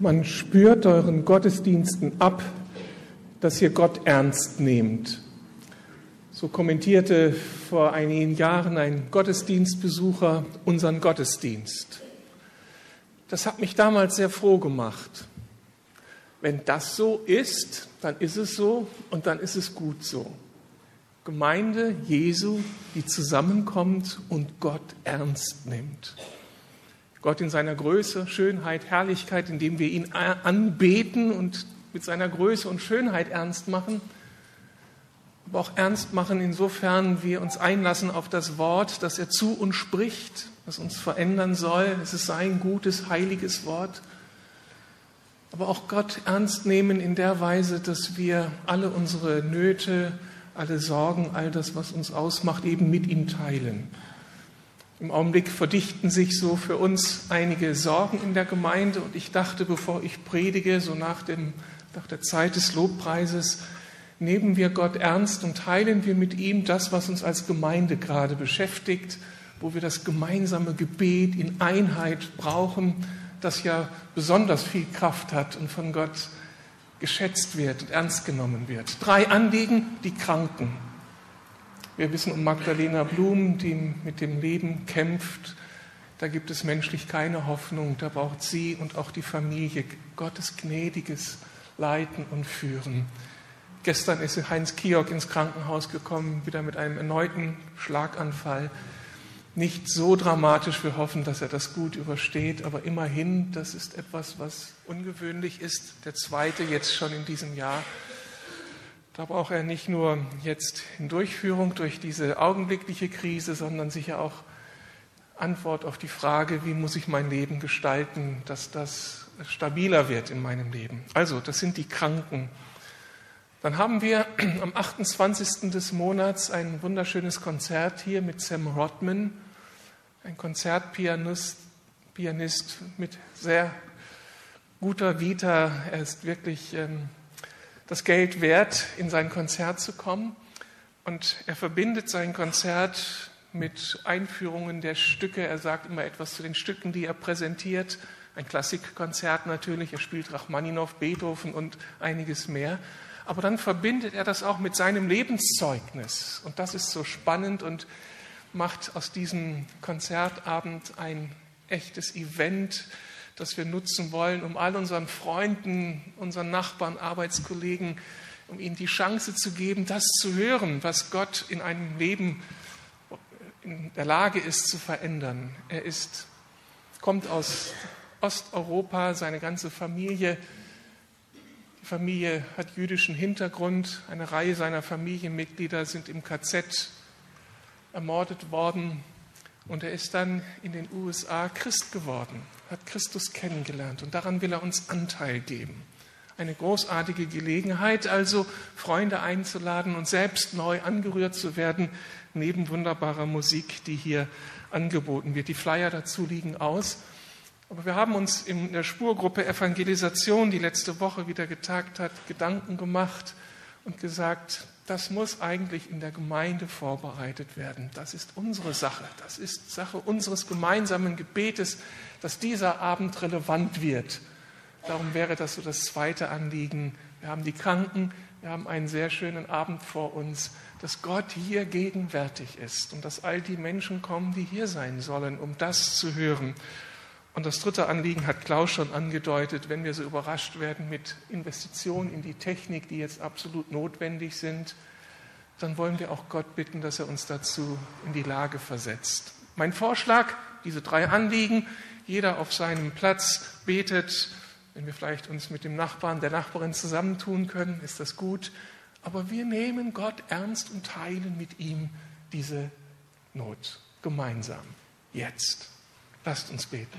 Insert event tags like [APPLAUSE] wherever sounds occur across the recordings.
Man spürt euren Gottesdiensten ab, dass ihr Gott ernst nehmt. So kommentierte vor einigen Jahren ein Gottesdienstbesucher unseren Gottesdienst. Das hat mich damals sehr froh gemacht. Wenn das so ist, dann ist es so und dann ist es gut so. Gemeinde Jesu, die zusammenkommt und Gott ernst nimmt. Gott in seiner Größe, Schönheit, Herrlichkeit, indem wir ihn anbeten und mit seiner Größe und Schönheit ernst machen, aber auch ernst machen, insofern wir uns einlassen auf das Wort, das er zu uns spricht, das uns verändern soll. Es ist sein gutes, heiliges Wort. Aber auch Gott ernst nehmen in der Weise, dass wir alle unsere Nöte, alle Sorgen, all das, was uns ausmacht, eben mit ihm teilen. Im Augenblick verdichten sich so für uns einige Sorgen in der Gemeinde und ich dachte, bevor ich predige, so nach, dem, nach der Zeit des Lobpreises, nehmen wir Gott ernst und teilen wir mit ihm das, was uns als Gemeinde gerade beschäftigt, wo wir das gemeinsame Gebet in Einheit brauchen, das ja besonders viel Kraft hat und von Gott geschätzt wird und ernst genommen wird. Drei Anliegen, die Kranken. Wir wissen um Magdalena Blum, die mit dem Leben kämpft. Da gibt es menschlich keine Hoffnung. Da braucht sie und auch die Familie Gottes gnädiges Leiten und Führen. Gestern ist Heinz Kiok ins Krankenhaus gekommen, wieder mit einem erneuten Schlaganfall. Nicht so dramatisch, wir hoffen, dass er das gut übersteht, aber immerhin, das ist etwas, was ungewöhnlich ist. Der zweite jetzt schon in diesem Jahr. Da braucht er nicht nur jetzt in Durchführung durch diese augenblickliche Krise, sondern sicher auch Antwort auf die Frage, wie muss ich mein Leben gestalten, dass das stabiler wird in meinem Leben. Also, das sind die Kranken. Dann haben wir [CLEARS THROAT] am 28. des Monats ein wunderschönes Konzert hier mit Sam Rodman, ein Konzertpianist Pianist mit sehr guter Vita. Er ist wirklich ähm, das Geld wert, in sein Konzert zu kommen. Und er verbindet sein Konzert mit Einführungen der Stücke. Er sagt immer etwas zu den Stücken, die er präsentiert. Ein Klassikkonzert natürlich. Er spielt Rachmaninow, Beethoven und einiges mehr. Aber dann verbindet er das auch mit seinem Lebenszeugnis. Und das ist so spannend und macht aus diesem Konzertabend ein echtes Event, das wir nutzen wollen, um all unseren Freunden, unseren Nachbarn, Arbeitskollegen, um ihnen die Chance zu geben, das zu hören, was Gott in einem Leben in der Lage ist zu verändern. Er ist, kommt aus Osteuropa, seine ganze Familie. Die Familie hat jüdischen Hintergrund. Eine Reihe seiner Familienmitglieder sind im KZ ermordet worden. Und er ist dann in den USA Christ geworden, hat Christus kennengelernt und daran will er uns Anteil geben. Eine großartige Gelegenheit, also Freunde einzuladen und selbst neu angerührt zu werden, neben wunderbarer Musik, die hier angeboten wird. Die Flyer dazu liegen aus. Aber wir haben uns in der Spurgruppe Evangelisation, die letzte Woche wieder getagt hat, Gedanken gemacht und gesagt, das muss eigentlich in der Gemeinde vorbereitet werden. Das ist unsere Sache. Das ist Sache unseres gemeinsamen Gebetes, dass dieser Abend relevant wird. Darum wäre das so das zweite Anliegen. Wir haben die Kranken, wir haben einen sehr schönen Abend vor uns, dass Gott hier gegenwärtig ist und dass all die Menschen kommen, die hier sein sollen, um das zu hören. Und das dritte Anliegen hat Klaus schon angedeutet, wenn wir so überrascht werden mit Investitionen in die Technik, die jetzt absolut notwendig sind, dann wollen wir auch Gott bitten, dass er uns dazu in die Lage versetzt. Mein Vorschlag, diese drei Anliegen, jeder auf seinem Platz betet, wenn wir vielleicht uns mit dem Nachbarn, der Nachbarin zusammentun können, ist das gut. Aber wir nehmen Gott ernst und teilen mit ihm diese Not gemeinsam. Jetzt. Lasst uns beten.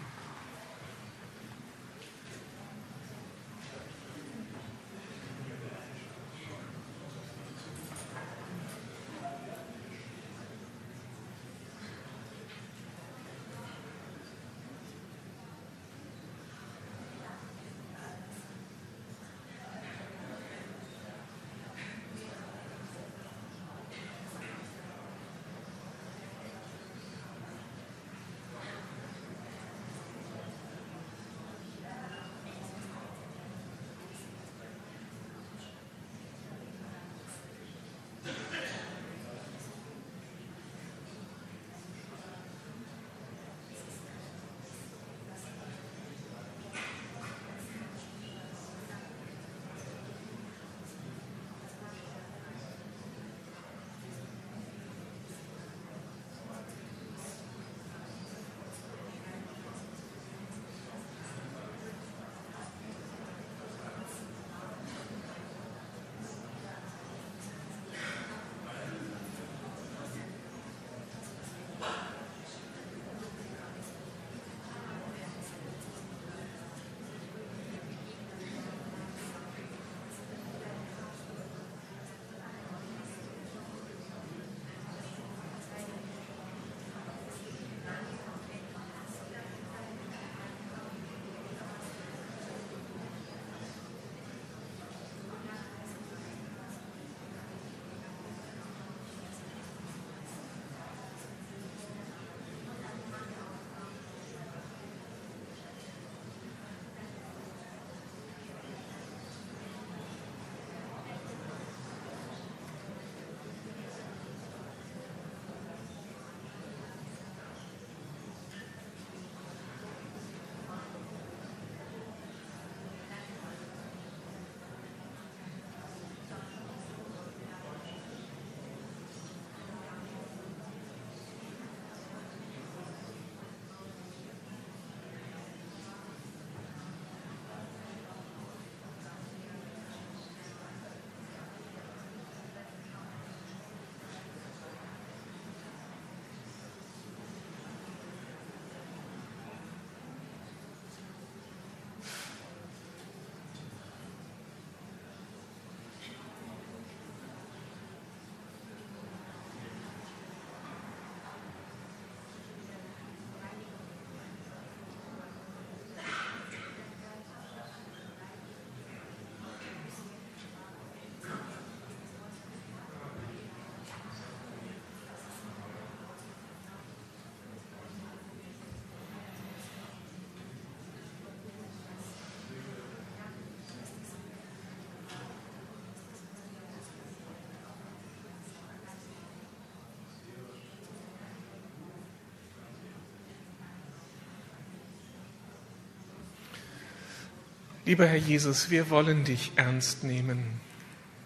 Lieber Herr Jesus, wir wollen dich ernst nehmen.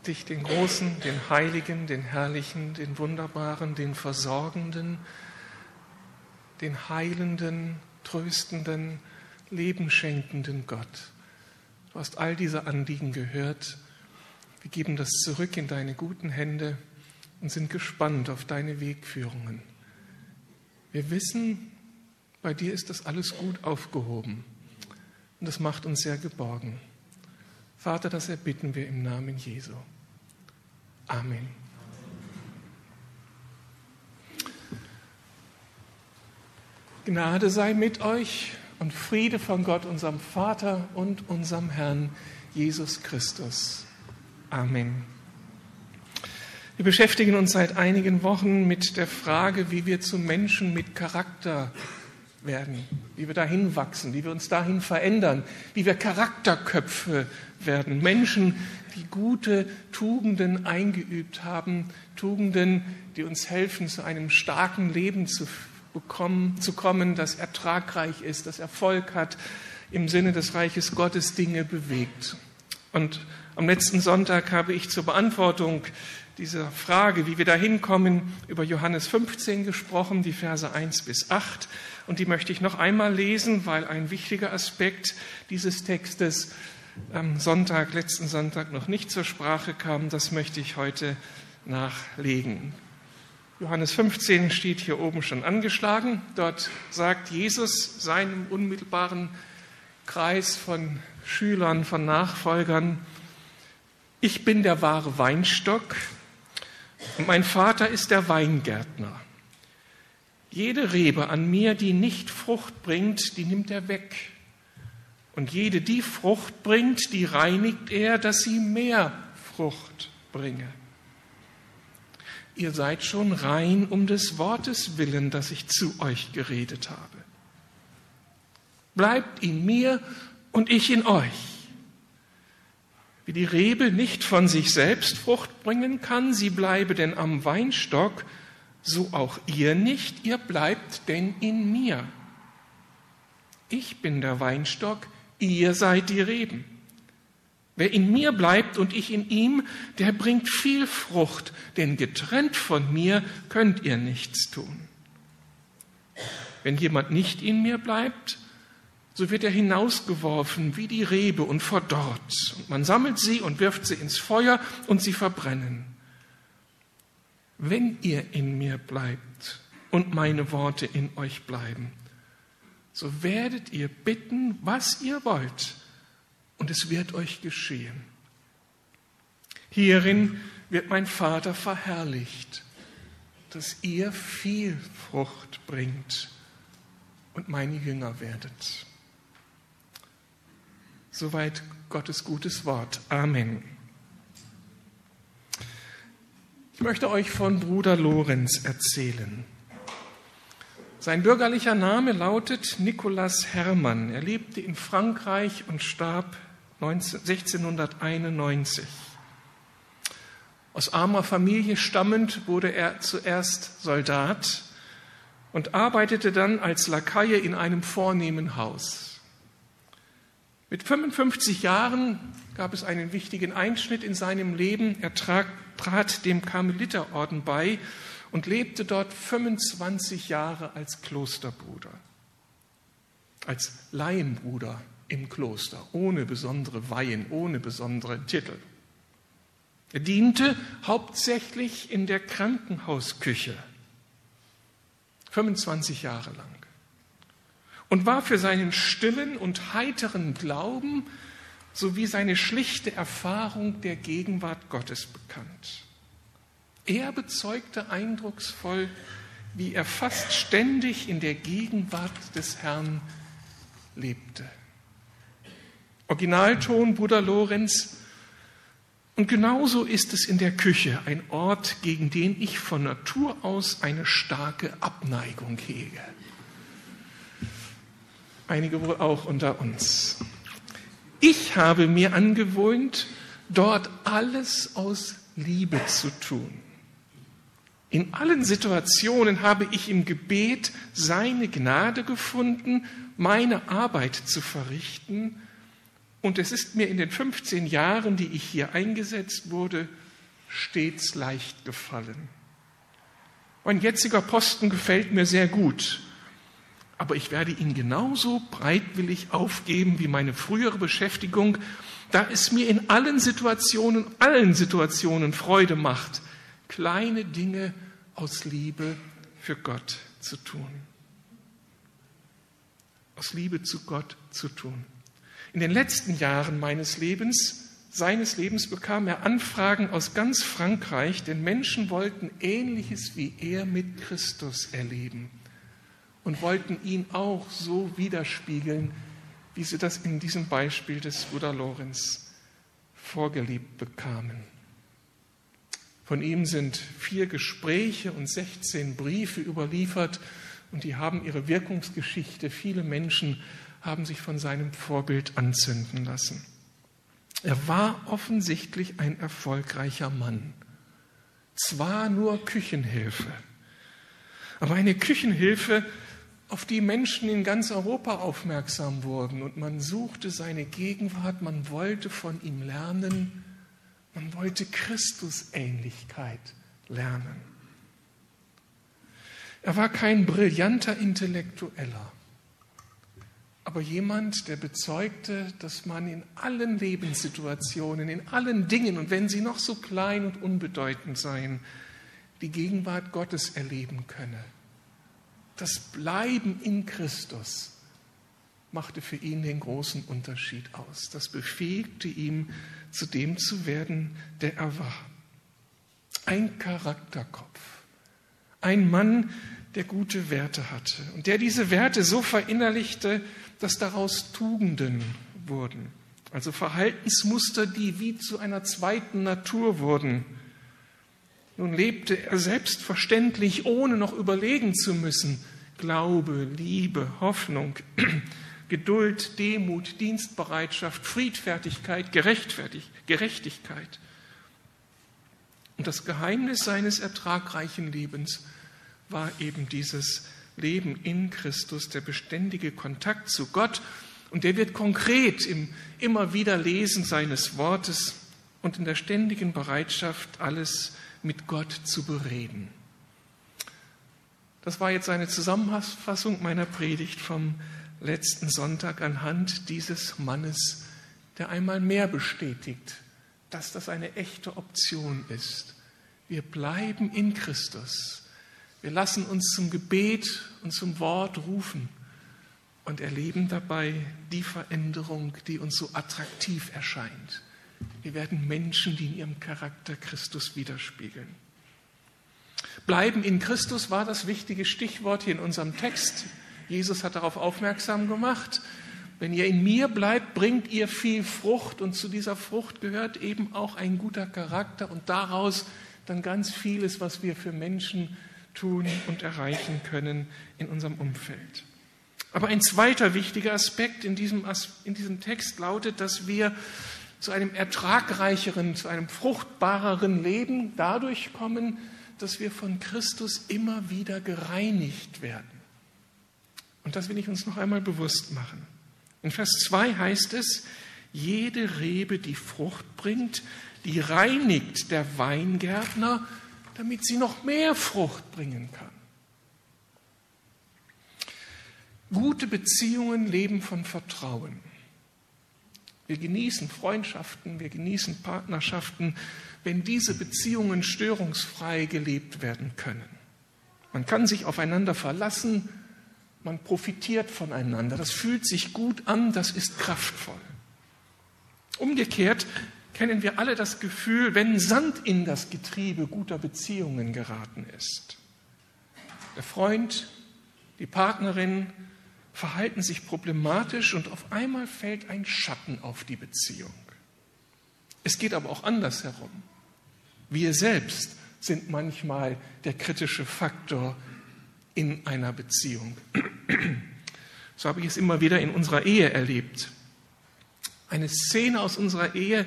Dich, den Großen, den Heiligen, den Herrlichen, den Wunderbaren, den Versorgenden, den Heilenden, Tröstenden, Lebenschenkenden Gott. Du hast all diese Anliegen gehört. Wir geben das zurück in deine guten Hände und sind gespannt auf deine Wegführungen. Wir wissen, bei dir ist das alles gut aufgehoben und das macht uns sehr geborgen. Vater, das erbitten wir im Namen Jesu. Amen. Gnade sei mit euch und Friede von Gott, unserem Vater und unserem Herrn Jesus Christus. Amen. Wir beschäftigen uns seit einigen Wochen mit der Frage, wie wir zu Menschen mit Charakter werden, wie wir dahin wachsen, wie wir uns dahin verändern, wie wir Charakterköpfe werden. Menschen, die gute Tugenden eingeübt haben, Tugenden, die uns helfen, zu einem starken Leben zu bekommen, zu kommen, das ertragreich ist, das Erfolg hat, im Sinne des Reiches Gottes Dinge bewegt. Und am letzten Sonntag habe ich zur Beantwortung dieser Frage, wie wir da hinkommen, über Johannes 15 gesprochen, die Verse 1 bis 8. Und die möchte ich noch einmal lesen, weil ein wichtiger Aspekt dieses Textes am Sonntag, letzten Sonntag noch nicht zur Sprache kam. Das möchte ich heute nachlegen. Johannes 15 steht hier oben schon angeschlagen. Dort sagt Jesus seinem unmittelbaren Kreis von Schülern, von Nachfolgern, ich bin der wahre Weinstock und mein Vater ist der Weingärtner. Jede Rebe an mir, die nicht Frucht bringt, die nimmt er weg. Und jede, die Frucht bringt, die reinigt er, dass sie mehr Frucht bringe. Ihr seid schon rein um des Wortes willen, das ich zu euch geredet habe. Bleibt in mir und ich in euch. Wie die Rebe nicht von sich selbst Frucht bringen kann, sie bleibe denn am Weinstock, so auch ihr nicht, ihr bleibt denn in mir. Ich bin der Weinstock, ihr seid die Reben. Wer in mir bleibt und ich in ihm, der bringt viel Frucht, denn getrennt von mir könnt ihr nichts tun. Wenn jemand nicht in mir bleibt, so wird er hinausgeworfen wie die Rebe und verdorrt. Und man sammelt sie und wirft sie ins Feuer und sie verbrennen. Wenn ihr in mir bleibt und meine Worte in euch bleiben, so werdet ihr bitten, was ihr wollt, und es wird euch geschehen. Hierin wird mein Vater verherrlicht, dass ihr viel Frucht bringt und meine Jünger werdet. Soweit Gottes gutes Wort. Amen. Ich möchte euch von Bruder Lorenz erzählen. Sein bürgerlicher Name lautet Nicolas Hermann. Er lebte in Frankreich und starb 1691. Aus armer Familie stammend wurde er zuerst Soldat und arbeitete dann als Lakaie in einem vornehmen Haus. Mit 55 Jahren gab es einen wichtigen Einschnitt in seinem Leben. Er trat dem Karmeliterorden bei und lebte dort 25 Jahre als Klosterbruder, als Laienbruder im Kloster, ohne besondere Weihen, ohne besondere Titel. Er diente hauptsächlich in der Krankenhausküche, 25 Jahre lang, und war für seinen stillen und heiteren Glauben sowie seine schlichte Erfahrung der Gegenwart Gottes bekannt. Er bezeugte eindrucksvoll, wie er fast ständig in der Gegenwart des Herrn lebte. Originalton Bruder Lorenz. Und genauso ist es in der Küche, ein Ort, gegen den ich von Natur aus eine starke Abneigung hege. Einige wohl auch unter uns. Ich habe mir angewöhnt, dort alles aus Liebe zu tun. In allen Situationen habe ich im Gebet seine Gnade gefunden, meine Arbeit zu verrichten Und es ist mir in den 15 Jahren, die ich hier eingesetzt wurde, stets leicht gefallen. Mein jetziger Posten gefällt mir sehr gut, aber ich werde ihn genauso breitwillig aufgeben wie meine frühere Beschäftigung, da es mir in allen Situationen, allen Situationen Freude macht, kleine Dinge aus Liebe für Gott zu tun. Aus Liebe zu Gott zu tun. In den letzten Jahren meines Lebens seines Lebens bekam er Anfragen aus ganz Frankreich, denn Menschen wollten Ähnliches wie er mit Christus erleben und wollten ihn auch so widerspiegeln, wie sie das in diesem Beispiel des Bruder Lorenz vorgelebt bekamen. Von ihm sind vier Gespräche und 16 Briefe überliefert und die haben ihre Wirkungsgeschichte. Viele Menschen haben sich von seinem Vorbild anzünden lassen. Er war offensichtlich ein erfolgreicher Mann. Zwar nur Küchenhilfe, aber eine Küchenhilfe, auf die Menschen in ganz Europa aufmerksam wurden und man suchte seine Gegenwart, man wollte von ihm lernen, man wollte Christusähnlichkeit lernen. Er war kein brillanter Intellektueller aber jemand, der bezeugte, dass man in allen Lebenssituationen, in allen Dingen, und wenn sie noch so klein und unbedeutend seien, die Gegenwart Gottes erleben könne. Das Bleiben in Christus machte für ihn den großen Unterschied aus. Das befähigte ihn, zu dem zu werden, der er war. Ein Charakterkopf, ein Mann, der gute Werte hatte und der diese Werte so verinnerlichte, dass daraus Tugenden wurden, also Verhaltensmuster, die wie zu einer zweiten Natur wurden. Nun lebte er selbstverständlich, ohne noch überlegen zu müssen, Glaube, Liebe, Hoffnung, [CLEARS THROAT] Geduld, Demut, Dienstbereitschaft, Friedfertigkeit, Gerechtigkeit. Und das Geheimnis seines ertragreichen Lebens war eben dieses Leben in Christus, der beständige Kontakt zu Gott. Und der wird konkret im immer wieder Lesen seines Wortes und in der ständigen Bereitschaft, alles mit Gott zu bereden. Das war jetzt eine Zusammenfassung meiner Predigt vom letzten Sonntag anhand dieses Mannes, der einmal mehr bestätigt, dass das eine echte Option ist. Wir bleiben in Christus wir lassen uns zum Gebet und zum Wort rufen und erleben dabei die Veränderung, die uns so attraktiv erscheint. Wir werden Menschen, die in ihrem Charakter Christus widerspiegeln. Bleiben in Christus war das wichtige Stichwort hier in unserem Text. Jesus hat darauf aufmerksam gemacht. Wenn ihr in mir bleibt, bringt ihr viel Frucht und zu dieser Frucht gehört eben auch ein guter Charakter und daraus dann ganz vieles, was wir für Menschen tun und erreichen können in unserem Umfeld. Aber ein zweiter wichtiger Aspekt in diesem, in diesem Text lautet, dass wir zu einem ertragreicheren, zu einem fruchtbareren Leben dadurch kommen, dass wir von Christus immer wieder gereinigt werden. Und das will ich uns noch einmal bewusst machen. In Vers 2 heißt es, jede Rebe, die Frucht bringt, die reinigt der Weingärtner damit sie noch mehr Frucht bringen kann. Gute Beziehungen leben von Vertrauen. Wir genießen Freundschaften, wir genießen Partnerschaften, wenn diese Beziehungen störungsfrei gelebt werden können. Man kann sich aufeinander verlassen, man profitiert voneinander. Das fühlt sich gut an, das ist kraftvoll. Umgekehrt kennen wir alle das Gefühl, wenn Sand in das Getriebe guter Beziehungen geraten ist. Der Freund, die Partnerin verhalten sich problematisch und auf einmal fällt ein Schatten auf die Beziehung. Es geht aber auch andersherum. Wir selbst sind manchmal der kritische Faktor in einer Beziehung. So habe ich es immer wieder in unserer Ehe erlebt. Eine Szene aus unserer Ehe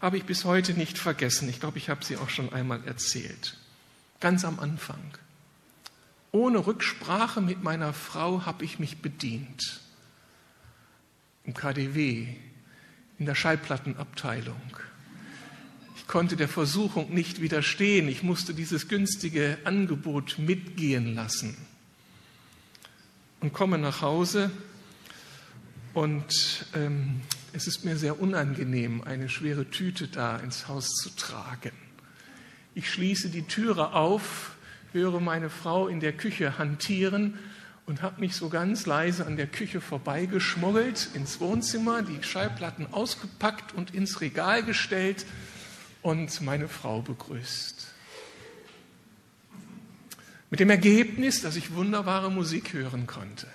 habe ich bis heute nicht vergessen. Ich glaube, ich habe sie auch schon einmal erzählt. Ganz am Anfang. Ohne Rücksprache mit meiner Frau habe ich mich bedient. Im KDW, in der Schallplattenabteilung. Ich konnte der Versuchung nicht widerstehen. Ich musste dieses günstige Angebot mitgehen lassen und komme nach Hause und ähm, es ist mir sehr unangenehm, eine schwere Tüte da ins Haus zu tragen. Ich schließe die Türe auf, höre meine Frau in der Küche hantieren und habe mich so ganz leise an der Küche vorbeigeschmuggelt ins Wohnzimmer, die Schallplatten ausgepackt und ins Regal gestellt und meine Frau begrüßt. Mit dem Ergebnis, dass ich wunderbare Musik hören konnte.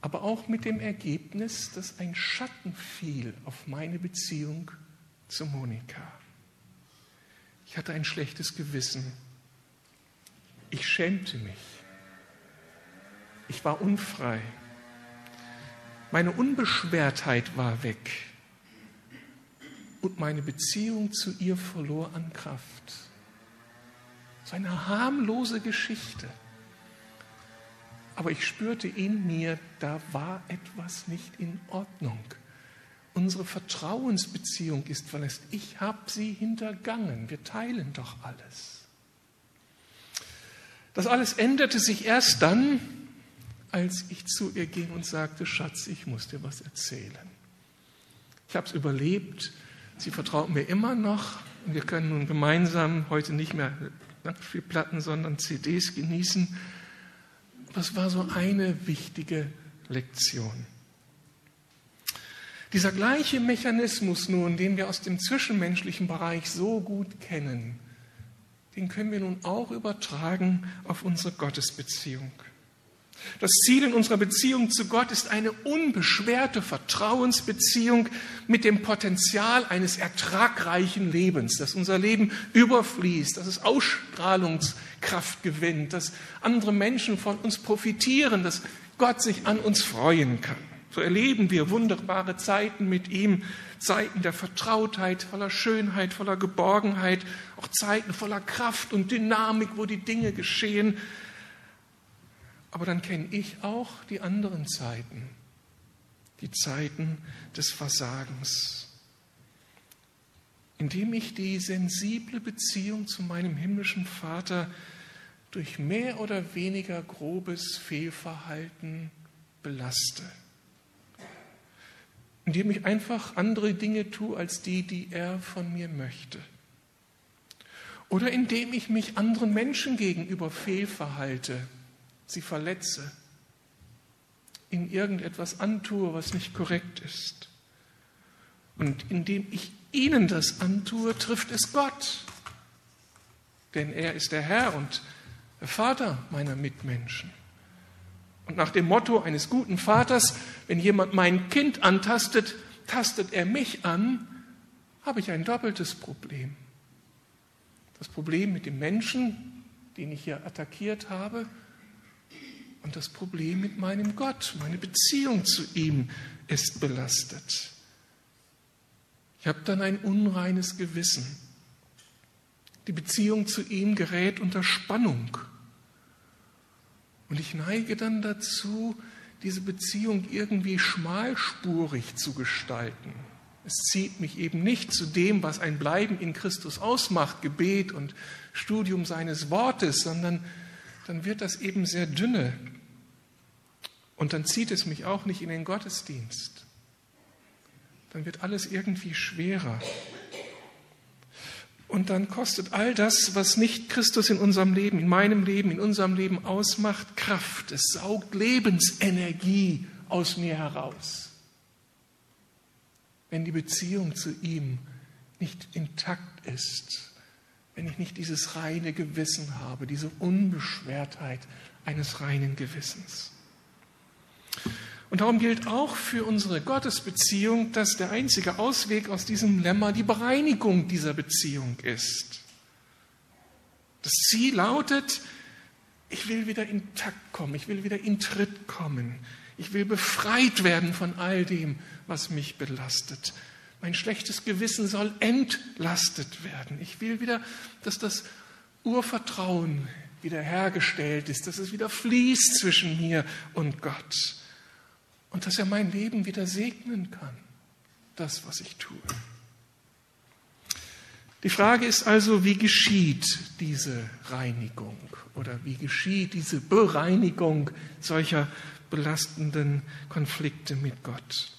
Aber auch mit dem Ergebnis, dass ein Schatten fiel auf meine Beziehung zu Monika. Ich hatte ein schlechtes Gewissen. Ich schämte mich. Ich war unfrei. Meine Unbeschwertheit war weg und meine Beziehung zu ihr verlor an Kraft. So eine harmlose Geschichte. Aber ich spürte in mir, da war etwas nicht in Ordnung. Unsere Vertrauensbeziehung ist verletzt. Ich habe sie hintergangen. Wir teilen doch alles. Das alles änderte sich erst dann, als ich zu ihr ging und sagte, Schatz, ich muss dir was erzählen. Ich habe es überlebt, Sie vertraut mir immer noch. Wir können nun gemeinsam heute nicht mehr Platten, sondern CDs genießen. Das war so eine wichtige Lektion. Dieser gleiche Mechanismus nun, den wir aus dem zwischenmenschlichen Bereich so gut kennen, den können wir nun auch übertragen auf unsere Gottesbeziehung. Das Ziel in unserer Beziehung zu Gott ist eine unbeschwerte Vertrauensbeziehung mit dem Potenzial eines ertragreichen Lebens, dass unser Leben überfließt, dass es Ausstrahlungskraft gewinnt, dass andere Menschen von uns profitieren, dass Gott sich an uns freuen kann. So erleben wir wunderbare Zeiten mit ihm, Zeiten der Vertrautheit, voller Schönheit, voller Geborgenheit, auch Zeiten voller Kraft und Dynamik, wo die Dinge geschehen, aber dann kenne ich auch die anderen Zeiten, die Zeiten des Versagens, indem ich die sensible Beziehung zu meinem himmlischen Vater durch mehr oder weniger grobes Fehlverhalten belaste. Indem ich einfach andere Dinge tue als die, die er von mir möchte. Oder indem ich mich anderen Menschen gegenüber fehlverhalte sie verletze, ihnen irgendetwas antue, was nicht korrekt ist. Und indem ich ihnen das antue, trifft es Gott. Denn er ist der Herr und der Vater meiner Mitmenschen. Und nach dem Motto eines guten Vaters, wenn jemand mein Kind antastet, tastet er mich an, habe ich ein doppeltes Problem. Das Problem mit dem Menschen, den ich hier attackiert habe, und das Problem mit meinem Gott, meine Beziehung zu ihm ist belastet. Ich habe dann ein unreines Gewissen. Die Beziehung zu ihm gerät unter Spannung. Und ich neige dann dazu, diese Beziehung irgendwie schmalspurig zu gestalten. Es zieht mich eben nicht zu dem, was ein Bleiben in Christus ausmacht, Gebet und Studium seines Wortes, sondern dann wird das eben sehr dünne. Und dann zieht es mich auch nicht in den Gottesdienst. Dann wird alles irgendwie schwerer. Und dann kostet all das, was nicht Christus in unserem Leben, in meinem Leben, in unserem Leben ausmacht, Kraft. Es saugt Lebensenergie aus mir heraus. Wenn die Beziehung zu ihm nicht intakt ist, wenn ich nicht dieses reine Gewissen habe, diese Unbeschwertheit eines reinen Gewissens. Und darum gilt auch für unsere Gottesbeziehung, dass der einzige Ausweg aus diesem Lemma die Bereinigung dieser Beziehung ist. Das Ziel lautet, ich will wieder intakt kommen, ich will wieder in Tritt kommen, ich will befreit werden von all dem, was mich belastet. Mein schlechtes Gewissen soll entlastet werden. Ich will wieder, dass das Urvertrauen wiederhergestellt ist, dass es wieder fließt zwischen mir und Gott und dass er mein Leben wieder segnen kann. das, was ich tue. Die Frage ist also, wie geschieht diese Reinigung oder wie geschieht diese Bereinigung solcher belastenden Konflikte mit Gott?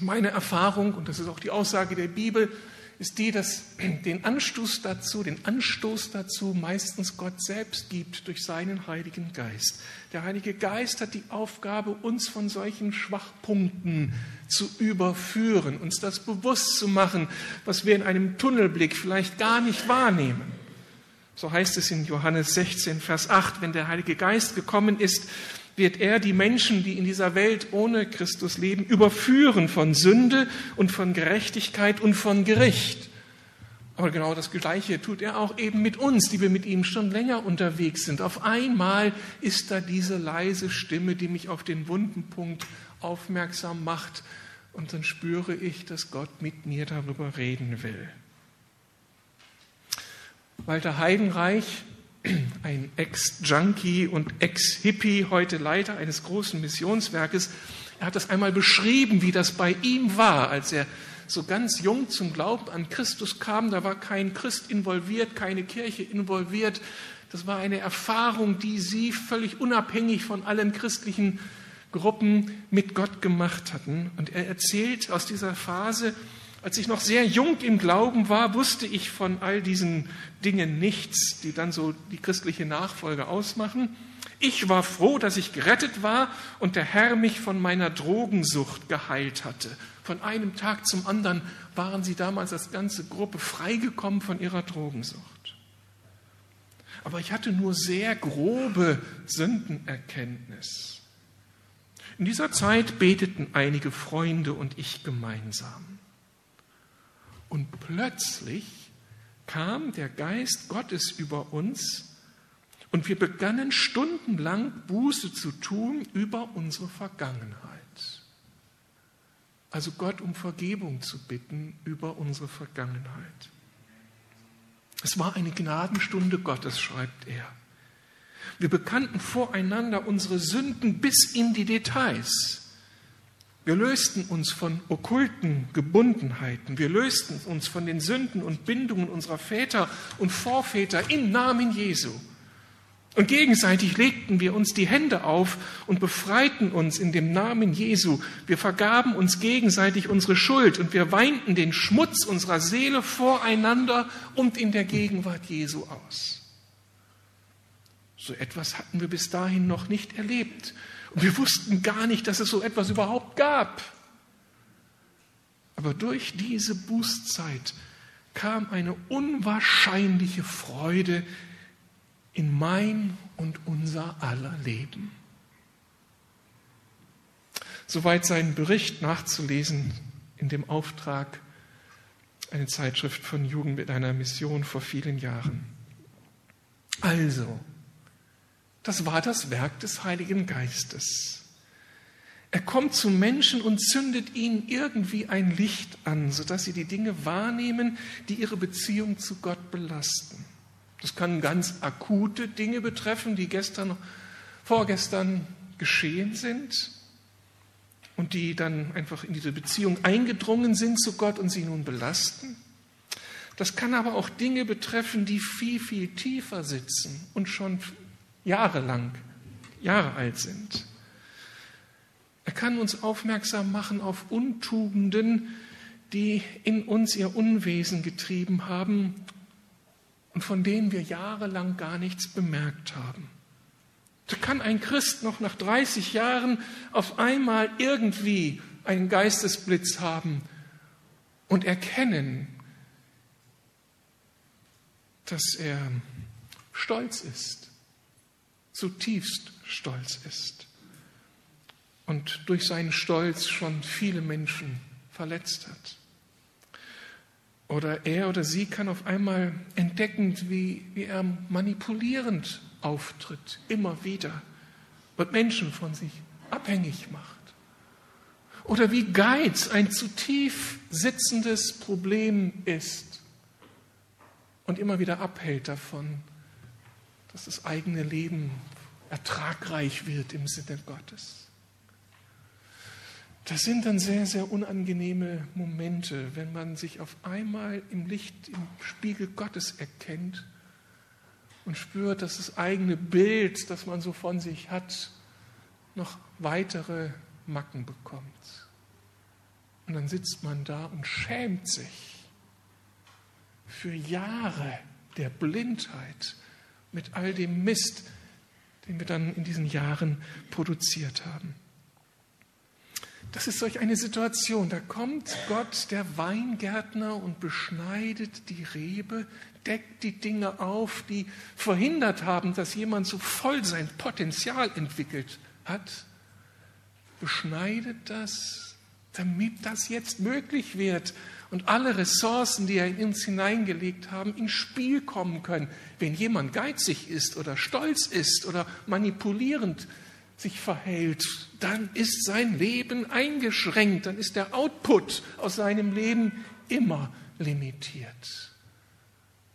Meine Erfahrung, und das ist auch die Aussage der Bibel, ist die, dass [CLEARS THROAT] den Anstoß dazu, den Anstoß dazu meistens Gott selbst gibt durch seinen Heiligen Geist. Der Heilige Geist hat die Aufgabe, uns von solchen Schwachpunkten zu überführen, uns das bewusst zu machen, was wir in einem Tunnelblick vielleicht gar nicht wahrnehmen. So heißt es in Johannes 16, Vers 8, wenn der Heilige Geist gekommen ist, wird er die Menschen, die in dieser Welt ohne Christus leben, überführen von Sünde und von Gerechtigkeit und von Gericht. Aber genau das Gleiche tut er auch eben mit uns, die wir mit ihm schon länger unterwegs sind. Auf einmal ist da diese leise Stimme, die mich auf den wunden Punkt aufmerksam macht. Und dann spüre ich, dass Gott mit mir darüber reden will. Walter Heidenreich ein Ex-Junkie und Ex-Hippie, heute Leiter eines großen Missionswerkes. Er hat das einmal beschrieben, wie das bei ihm war, als er so ganz jung zum Glauben an Christus kam. Da war kein Christ involviert, keine Kirche involviert. Das war eine Erfahrung, die sie völlig unabhängig von allen christlichen Gruppen mit Gott gemacht hatten. Und er erzählt aus dieser Phase, als ich noch sehr jung im Glauben war, wusste ich von all diesen Dingen nichts, die dann so die christliche Nachfolge ausmachen. Ich war froh, dass ich gerettet war und der Herr mich von meiner Drogensucht geheilt hatte. Von einem Tag zum anderen waren sie damals als ganze Gruppe freigekommen von ihrer Drogensucht. Aber ich hatte nur sehr grobe Sündenerkenntnis. In dieser Zeit beteten einige Freunde und ich gemeinsam. Und plötzlich kam der Geist Gottes über uns und wir begannen stundenlang Buße zu tun über unsere Vergangenheit. Also Gott um Vergebung zu bitten über unsere Vergangenheit. Es war eine Gnadenstunde Gottes, schreibt er. Wir bekannten voreinander unsere Sünden bis in die Details. Wir lösten uns von okkulten Gebundenheiten. Wir lösten uns von den Sünden und Bindungen unserer Väter und Vorväter im Namen Jesu. Und gegenseitig legten wir uns die Hände auf und befreiten uns in dem Namen Jesu. Wir vergaben uns gegenseitig unsere Schuld und wir weinten den Schmutz unserer Seele voreinander und in der Gegenwart Jesu aus. So etwas hatten wir bis dahin noch nicht erlebt. Und wir wussten gar nicht, dass es so etwas überhaupt gab. Aber durch diese Bußzeit kam eine unwahrscheinliche Freude in mein und unser aller Leben. Soweit sein Bericht nachzulesen in dem Auftrag, eine Zeitschrift von Jugend mit einer Mission vor vielen Jahren. Also, das war das Werk des Heiligen Geistes. Er kommt zu Menschen und zündet ihnen irgendwie ein Licht an, sodass sie die Dinge wahrnehmen, die ihre Beziehung zu Gott belasten. Das kann ganz akute Dinge betreffen, die gestern, vorgestern geschehen sind und die dann einfach in diese Beziehung eingedrungen sind zu Gott und sie nun belasten. Das kann aber auch Dinge betreffen, die viel, viel tiefer sitzen und schon jahrelang, Jahre alt sind. Er kann uns aufmerksam machen auf Untugenden, die in uns ihr Unwesen getrieben haben und von denen wir jahrelang gar nichts bemerkt haben. Da kann ein Christ noch nach 30 Jahren auf einmal irgendwie einen Geistesblitz haben und erkennen, dass er stolz ist zutiefst stolz ist und durch seinen Stolz schon viele Menschen verletzt hat. Oder er oder sie kann auf einmal entdecken, wie, wie er manipulierend auftritt, immer wieder und Menschen von sich abhängig macht. Oder wie Geiz ein zu tief sitzendes Problem ist und immer wieder abhält davon, dass das eigene Leben ertragreich wird im Sinne Gottes. Das sind dann sehr, sehr unangenehme Momente, wenn man sich auf einmal im Licht, im Spiegel Gottes erkennt und spürt, dass das eigene Bild, das man so von sich hat, noch weitere Macken bekommt. Und dann sitzt man da und schämt sich für Jahre der Blindheit mit all dem Mist, den wir dann in diesen Jahren produziert haben. Das ist solch eine Situation. Da kommt Gott, der Weingärtner, und beschneidet die Rebe, deckt die Dinge auf, die verhindert haben, dass jemand so voll sein Potenzial entwickelt hat. Beschneidet das, damit das jetzt möglich wird und alle Ressourcen, die er in uns hineingelegt haben, ins Spiel kommen können. Wenn jemand geizig ist oder stolz ist oder manipulierend sich verhält, dann ist sein Leben eingeschränkt, dann ist der Output aus seinem Leben immer limitiert.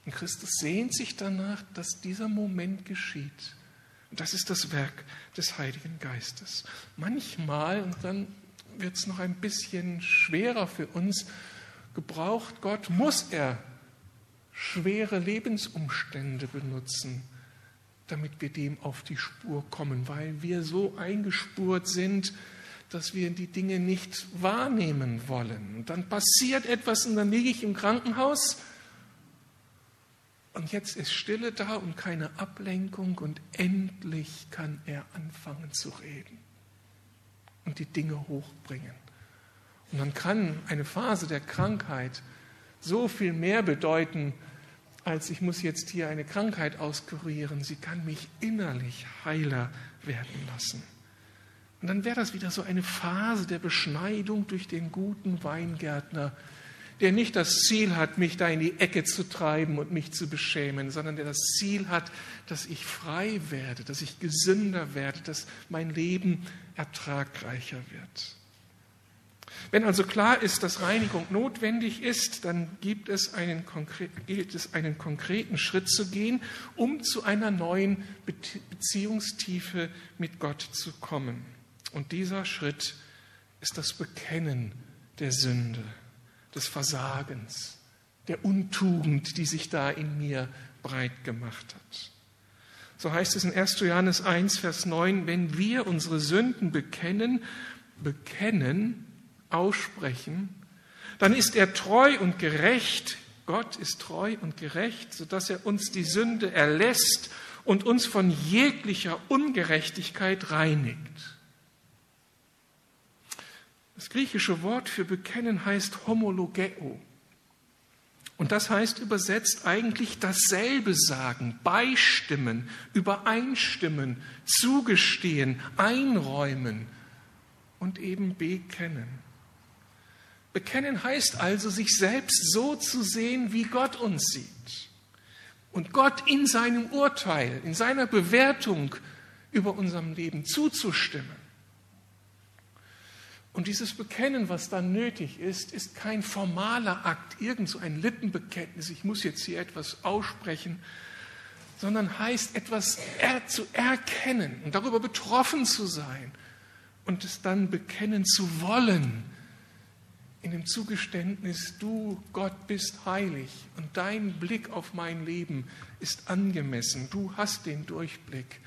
Und Christus sehnt sich danach, dass dieser Moment geschieht. Und das ist das Werk des Heiligen Geistes. Manchmal, und dann wird es noch ein bisschen schwerer für uns, gebraucht Gott, muss er schwere Lebensumstände benutzen, damit wir dem auf die Spur kommen, weil wir so eingespurt sind, dass wir die Dinge nicht wahrnehmen wollen. Und dann passiert etwas und dann liege ich im Krankenhaus und jetzt ist Stille da und keine Ablenkung und endlich kann er anfangen zu reden und die Dinge hochbringen. Und dann kann eine Phase der Krankheit so viel mehr bedeuten, als ich muss jetzt hier eine Krankheit auskurieren. Sie kann mich innerlich heiler werden lassen. Und dann wäre das wieder so eine Phase der Beschneidung durch den guten Weingärtner, der nicht das Ziel hat, mich da in die Ecke zu treiben und mich zu beschämen, sondern der das Ziel hat, dass ich frei werde, dass ich gesünder werde, dass mein Leben ertragreicher wird. Wenn also klar ist, dass Reinigung notwendig ist, dann gibt es einen, gilt es einen konkreten Schritt zu gehen, um zu einer neuen Beziehungstiefe mit Gott zu kommen. Und dieser Schritt ist das Bekennen der Sünde, des Versagens, der Untugend, die sich da in mir breit gemacht hat. So heißt es in 1. Johannes 1, Vers 9, wenn wir unsere Sünden bekennen, bekennen, aussprechen, dann ist er treu und gerecht. Gott ist treu und gerecht, sodass er uns die Sünde erlässt und uns von jeglicher Ungerechtigkeit reinigt. Das griechische Wort für bekennen heißt homologeo. Und das heißt übersetzt eigentlich dasselbe sagen, beistimmen, übereinstimmen, zugestehen, einräumen und eben bekennen. Bekennen heißt also, sich selbst so zu sehen, wie Gott uns sieht. Und Gott in seinem Urteil, in seiner Bewertung über unserem Leben zuzustimmen. Und dieses Bekennen, was dann nötig ist, ist kein formaler Akt, irgend so ein Lippenbekenntnis, ich muss jetzt hier etwas aussprechen, sondern heißt etwas er zu erkennen und darüber betroffen zu sein und es dann bekennen zu wollen in dem Zugeständnis, du Gott bist heilig und dein Blick auf mein Leben ist angemessen, du hast den Durchblick.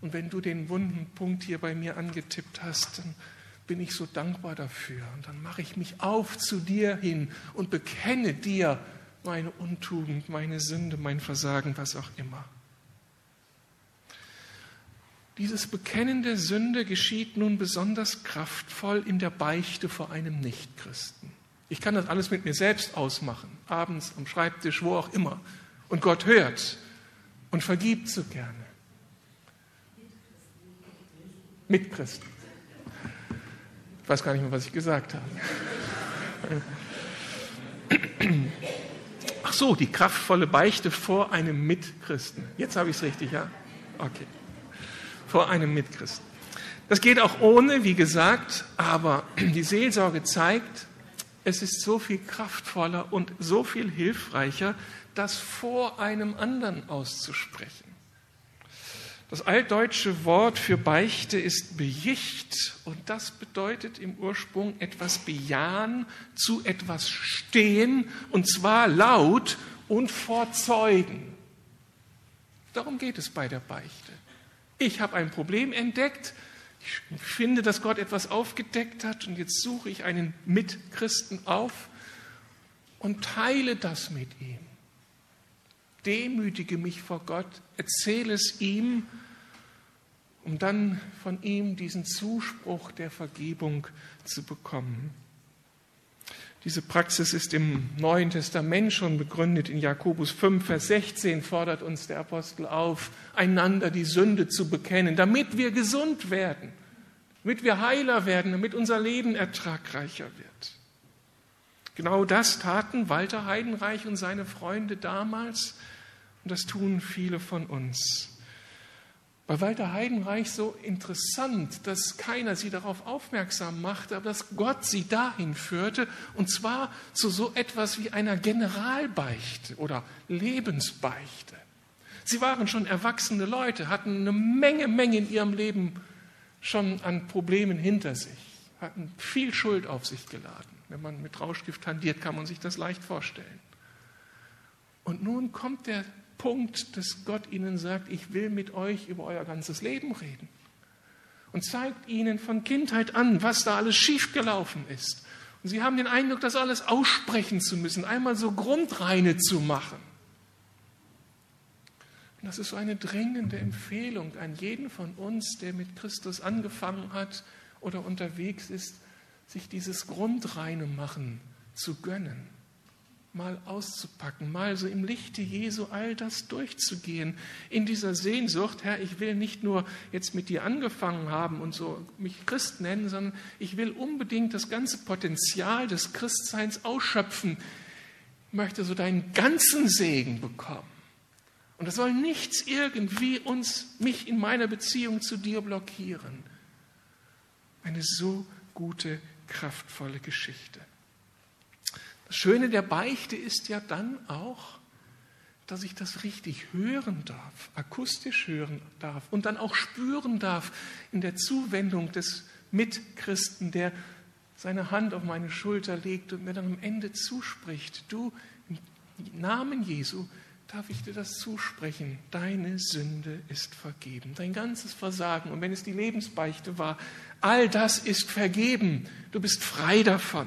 Und wenn du den wunden Punkt hier bei mir angetippt hast, dann bin ich so dankbar dafür. Und dann mache ich mich auf zu dir hin und bekenne dir meine Untugend, meine Sünde, mein Versagen, was auch immer. Dieses Bekennen der Sünde geschieht nun besonders kraftvoll in der Beichte vor einem Nichtchristen. Ich kann das alles mit mir selbst ausmachen, abends am Schreibtisch, wo auch immer. Und Gott hört und vergibt so gerne. Mit Christen. Ich weiß gar nicht mehr, was ich gesagt habe. Ach so, die kraftvolle Beichte vor einem Mitchristen. Jetzt habe ich es richtig, ja? Okay vor einem Mitchristen. Das geht auch ohne, wie gesagt, aber [CLEARS THROAT] die Seelsorge zeigt, es ist so viel kraftvoller und so viel hilfreicher, das vor einem anderen auszusprechen. Das altdeutsche Wort für Beichte ist bejicht und das bedeutet im Ursprung etwas bejahen, zu etwas stehen und zwar laut und vor Zeugen. Darum geht es bei der Beichte. Ich habe ein Problem entdeckt, ich finde, dass Gott etwas aufgedeckt hat. Und jetzt suche ich einen Mitchristen auf und teile das mit ihm. Demütige mich vor Gott, erzähle es ihm, um dann von ihm diesen Zuspruch der Vergebung zu bekommen. Diese Praxis ist im Neuen Testament schon begründet. In Jakobus 5, Vers 16 fordert uns der Apostel auf, einander die Sünde zu bekennen, damit wir gesund werden, damit wir heiler werden, damit unser Leben ertragreicher wird. Genau das taten Walter Heidenreich und seine Freunde damals. Und das tun viele von uns. Bei Walter Heidenreich so interessant, dass keiner sie darauf aufmerksam machte, aber dass Gott sie dahin führte, und zwar zu so etwas wie einer Generalbeichte oder Lebensbeichte. Sie waren schon erwachsene Leute, hatten eine Menge, Menge in ihrem Leben schon an Problemen hinter sich, hatten viel Schuld auf sich geladen. Wenn man mit Rauschgift handiert, kann man sich das leicht vorstellen. Und nun kommt der Punkt, dass Gott ihnen sagt, ich will mit euch über euer ganzes Leben reden. Und zeigt ihnen von Kindheit an, was da alles schiefgelaufen ist. Und sie haben den Eindruck, das alles aussprechen zu müssen, einmal so Grundreine zu machen. Und das ist so eine dringende Empfehlung an jeden von uns, der mit Christus angefangen hat oder unterwegs ist, sich dieses Grundreine machen zu gönnen mal auszupacken, mal so im Lichte Jesu all das durchzugehen, in dieser Sehnsucht, Herr, ich will nicht nur jetzt mit dir angefangen haben und so mich Christ nennen, sondern ich will unbedingt das ganze Potenzial des Christseins ausschöpfen, ich möchte so deinen ganzen Segen bekommen. Und das soll nichts irgendwie uns, mich in meiner Beziehung zu dir blockieren. Eine so gute, kraftvolle Geschichte. Das Schöne der Beichte ist ja dann auch, dass ich das richtig hören darf, akustisch hören darf und dann auch spüren darf in der Zuwendung des Mitchristen, der seine Hand auf meine Schulter legt und mir dann am Ende zuspricht, du, im Namen Jesu darf ich dir das zusprechen, deine Sünde ist vergeben, dein ganzes Versagen. Und wenn es die Lebensbeichte war, all das ist vergeben, du bist frei davon.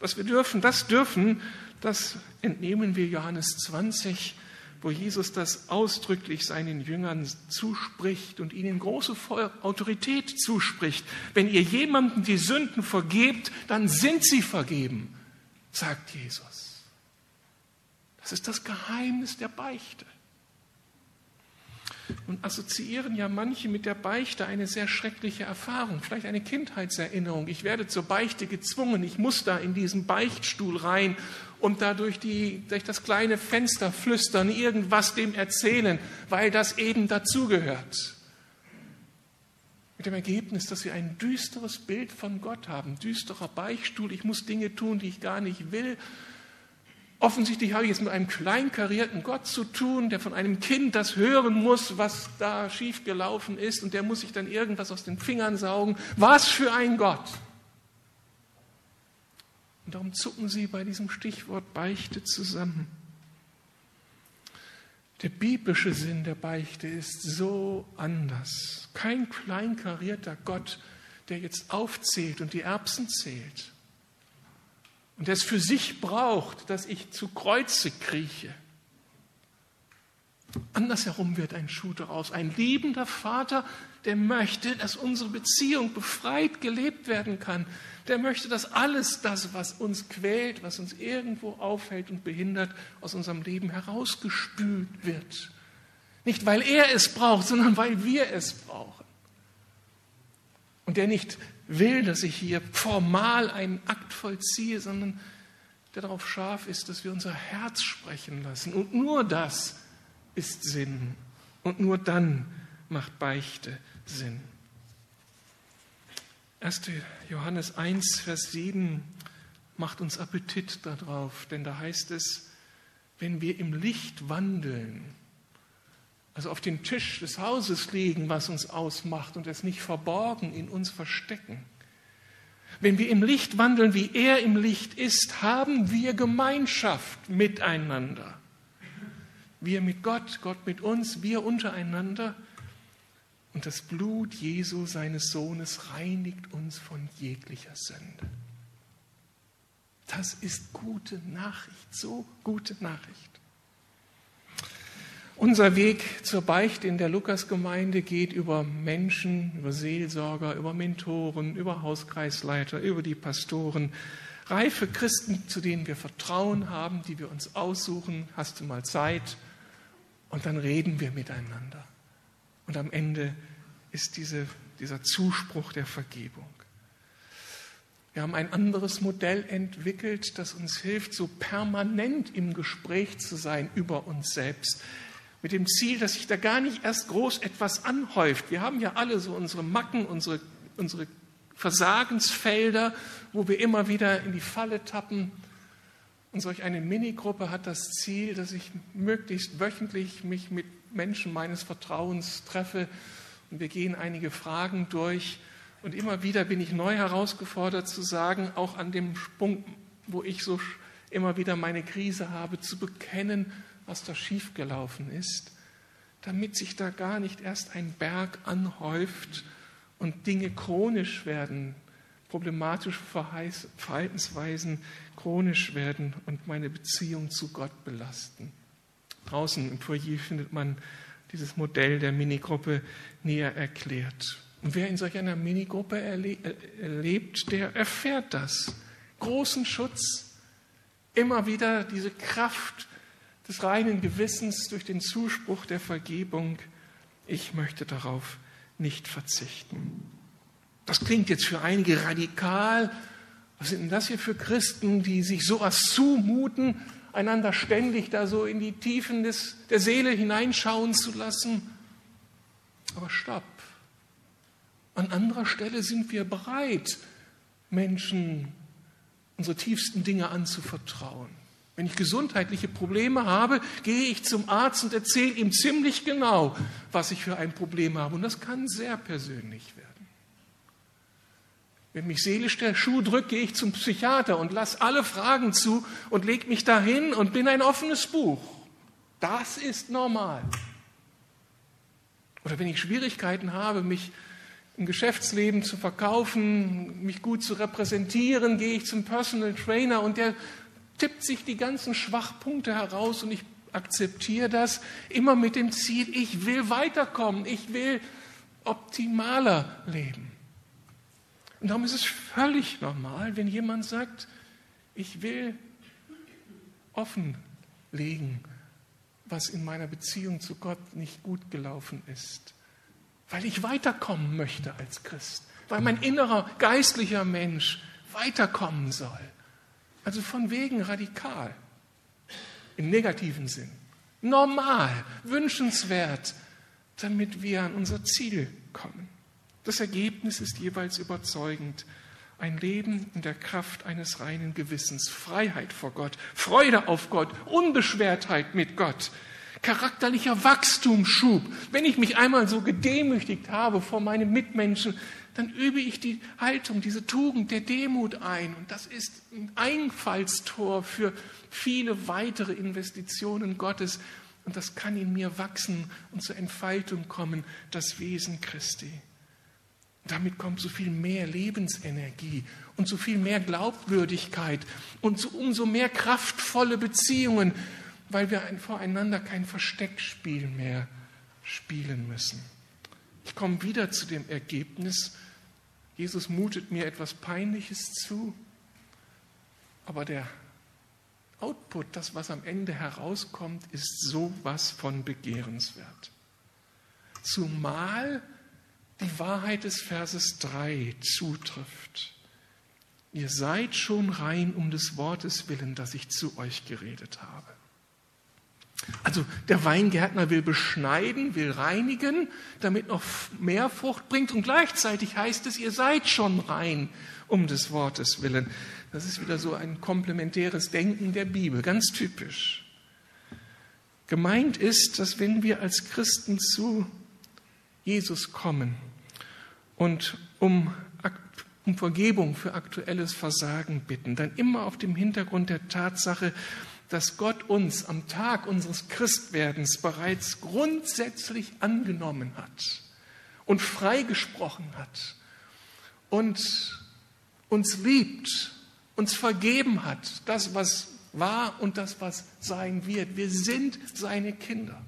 Was wir dürfen, das dürfen, das entnehmen wir Johannes 20, wo Jesus das ausdrücklich seinen Jüngern zuspricht und ihnen große Autorität zuspricht. Wenn ihr jemandem die Sünden vergebt, dann sind sie vergeben, sagt Jesus. Das ist das Geheimnis der Beichte. Und assoziieren ja manche mit der Beichte eine sehr schreckliche Erfahrung, vielleicht eine Kindheitserinnerung. Ich werde zur Beichte gezwungen, ich muss da in diesen Beichtstuhl rein und da durch, die, durch das kleine Fenster flüstern, irgendwas dem erzählen, weil das eben dazugehört. Mit dem Ergebnis, dass wir ein düsteres Bild von Gott haben, düsterer Beichtstuhl, ich muss Dinge tun, die ich gar nicht will Offensichtlich habe ich es mit einem kleinkarierten Gott zu tun, der von einem Kind das hören muss, was da schiefgelaufen ist, und der muss sich dann irgendwas aus den Fingern saugen. Was für ein Gott! Und darum zucken sie bei diesem Stichwort Beichte zusammen. Der biblische Sinn der Beichte ist so anders. Kein kleinkarierter Gott, der jetzt aufzählt und die Erbsen zählt und der es für sich braucht, dass ich zu Kreuze krieche. Andersherum wird ein Schuh daraus. Ein liebender Vater, der möchte, dass unsere Beziehung befreit gelebt werden kann. Der möchte, dass alles das, was uns quält, was uns irgendwo aufhält und behindert, aus unserem Leben herausgespült wird. Nicht, weil er es braucht, sondern weil wir es brauchen. Und der nicht will, dass ich hier formal einen Akt vollziehe, sondern der darauf scharf ist, dass wir unser Herz sprechen lassen. Und nur das ist Sinn. Und nur dann macht Beichte Sinn. 1. Johannes 1, Vers 7 macht uns Appetit darauf, denn da heißt es, wenn wir im Licht wandeln, also auf den Tisch des Hauses legen, was uns ausmacht und es nicht verborgen in uns verstecken. Wenn wir im Licht wandeln, wie er im Licht ist, haben wir Gemeinschaft miteinander. Wir mit Gott, Gott mit uns, wir untereinander. Und das Blut Jesu, seines Sohnes, reinigt uns von jeglicher Sünde. Das ist gute Nachricht, so gute Nachricht. Unser Weg zur Beichte in der Lukasgemeinde geht über Menschen, über Seelsorger, über Mentoren, über Hauskreisleiter, über die Pastoren, reife Christen, zu denen wir Vertrauen haben, die wir uns aussuchen. Hast du mal Zeit? Und dann reden wir miteinander. Und am Ende ist diese, dieser Zuspruch der Vergebung. Wir haben ein anderes Modell entwickelt, das uns hilft, so permanent im Gespräch zu sein über uns selbst mit dem Ziel, dass sich da gar nicht erst groß etwas anhäuft. Wir haben ja alle so unsere Macken, unsere, unsere Versagensfelder, wo wir immer wieder in die Falle tappen. Und solch eine Minigruppe hat das Ziel, dass ich möglichst wöchentlich mich mit Menschen meines Vertrauens treffe und wir gehen einige Fragen durch. Und immer wieder bin ich neu herausgefordert zu sagen, auch an dem Punkt, wo ich so immer wieder meine Krise habe, zu bekennen, was da schiefgelaufen ist, damit sich da gar nicht erst ein Berg anhäuft und Dinge chronisch werden, problematische Verhaltensweisen chronisch werden und meine Beziehung zu Gott belasten. Draußen im Foyer findet man dieses Modell der Minigruppe näher erklärt. Und wer in solch einer Minigruppe erlebt, der erfährt das. Großen Schutz, immer wieder diese Kraft des reinen Gewissens durch den Zuspruch der Vergebung, ich möchte darauf nicht verzichten. Das klingt jetzt für einige radikal. Was sind denn das hier für Christen, die sich sowas zumuten, einander ständig da so in die Tiefen des, der Seele hineinschauen zu lassen? Aber stopp. An anderer Stelle sind wir bereit, Menschen unsere tiefsten Dinge anzuvertrauen. Wenn ich gesundheitliche Probleme habe, gehe ich zum Arzt und erzähle ihm ziemlich genau, was ich für ein Problem habe. Und das kann sehr persönlich werden. Wenn mich seelisch der Schuh drückt, gehe ich zum Psychiater und lasse alle Fragen zu und lege mich dahin und bin ein offenes Buch. Das ist normal. Oder wenn ich Schwierigkeiten habe, mich im Geschäftsleben zu verkaufen, mich gut zu repräsentieren, gehe ich zum Personal Trainer und der tippt sich die ganzen Schwachpunkte heraus und ich akzeptiere das immer mit dem Ziel, ich will weiterkommen, ich will optimaler leben. Und darum ist es völlig normal, wenn jemand sagt, ich will offenlegen, was in meiner Beziehung zu Gott nicht gut gelaufen ist, weil ich weiterkommen möchte als Christ, weil mein innerer geistlicher Mensch weiterkommen soll. Also von wegen radikal. Im negativen Sinn. Normal, wünschenswert, damit wir an unser Ziel kommen. Das Ergebnis ist jeweils überzeugend. Ein Leben in der Kraft eines reinen Gewissens, Freiheit vor Gott, Freude auf Gott, Unbeschwertheit mit Gott, charakterlicher Wachstumsschub. Wenn ich mich einmal so gedemütigt habe vor meinen Mitmenschen, dann übe ich die Haltung, diese Tugend der Demut ein. Und das ist ein Einfallstor für viele weitere Investitionen Gottes. Und das kann in mir wachsen und zur Entfaltung kommen, das Wesen Christi. Damit kommt so viel mehr Lebensenergie und so viel mehr Glaubwürdigkeit und so umso mehr kraftvolle Beziehungen, weil wir voreinander kein Versteckspiel mehr spielen müssen. Ich komme wieder zu dem Ergebnis, Jesus mutet mir etwas Peinliches zu, aber der Output, das, was am Ende herauskommt, ist sowas von begehrenswert. Zumal die Wahrheit des Verses 3 zutrifft. Ihr seid schon rein um des Wortes willen, das ich zu euch geredet habe. Also der Weingärtner will beschneiden, will reinigen, damit noch mehr Frucht bringt und gleichzeitig heißt es, ihr seid schon rein um des Wortes willen. Das ist wieder so ein komplementäres Denken der Bibel, ganz typisch. Gemeint ist, dass wenn wir als Christen zu Jesus kommen und um, um Vergebung für aktuelles Versagen bitten, dann immer auf dem Hintergrund der Tatsache, dass Gott uns am Tag unseres Christwerdens bereits grundsätzlich angenommen hat und freigesprochen hat und uns liebt, uns vergeben hat, das, was war und das, was sein wird. Wir sind seine Kinder.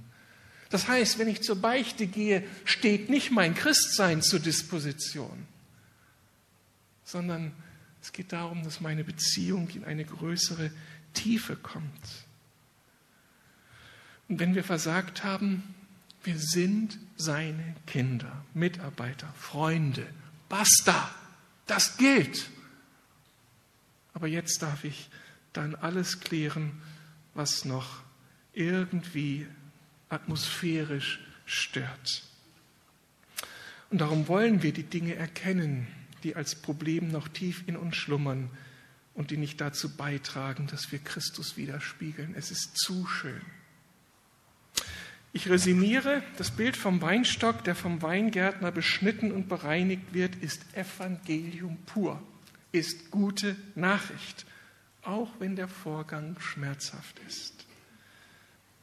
Das heißt, wenn ich zur Beichte gehe, steht nicht mein Christsein zur Disposition, sondern es geht darum, dass meine Beziehung in eine größere Tiefe kommt. Und wenn wir versagt haben, wir sind seine Kinder, Mitarbeiter, Freunde. Basta, das gilt. Aber jetzt darf ich dann alles klären, was noch irgendwie atmosphärisch stört. Und darum wollen wir die Dinge erkennen, die als Problem noch tief in uns schlummern und die nicht dazu beitragen, dass wir Christus widerspiegeln. Es ist zu schön. Ich resümiere, das Bild vom Weinstock, der vom Weingärtner beschnitten und bereinigt wird, ist Evangelium pur, ist gute Nachricht auch wenn der Vorgang schmerzhaft ist.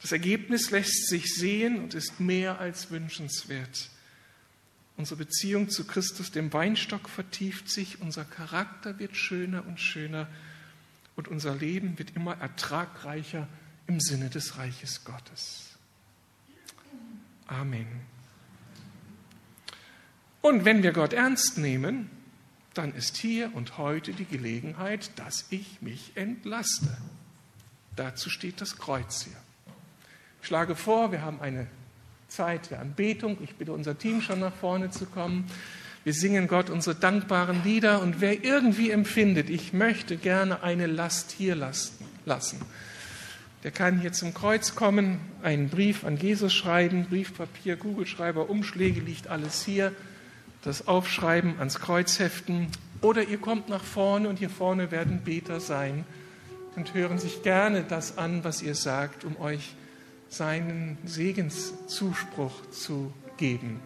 Das Ergebnis lässt sich sehen und ist mehr als wünschenswert. Unsere Beziehung zu Christus, dem Weinstock, vertieft sich, unser Charakter wird schöner und schöner und unser Leben wird immer ertragreicher im Sinne des Reiches Gottes. Amen. Und wenn wir Gott ernst nehmen, dann ist hier und heute die Gelegenheit, dass ich mich entlaste. Dazu steht das Kreuz hier. Ich schlage vor, wir haben eine Zeit der Anbetung. Ich bitte unser Team schon nach vorne zu kommen. Wir singen Gott unsere dankbaren Lieder und wer irgendwie empfindet, ich möchte gerne eine Last hier lassen, der kann hier zum Kreuz kommen, einen Brief an Jesus schreiben, Briefpapier, Kugelschreiber, Umschläge, liegt alles hier das Aufschreiben ans Kreuz heften oder ihr kommt nach vorne und hier vorne werden Beter sein und hören sich gerne das an, was ihr sagt, um euch seinen Segenszuspruch zu geben.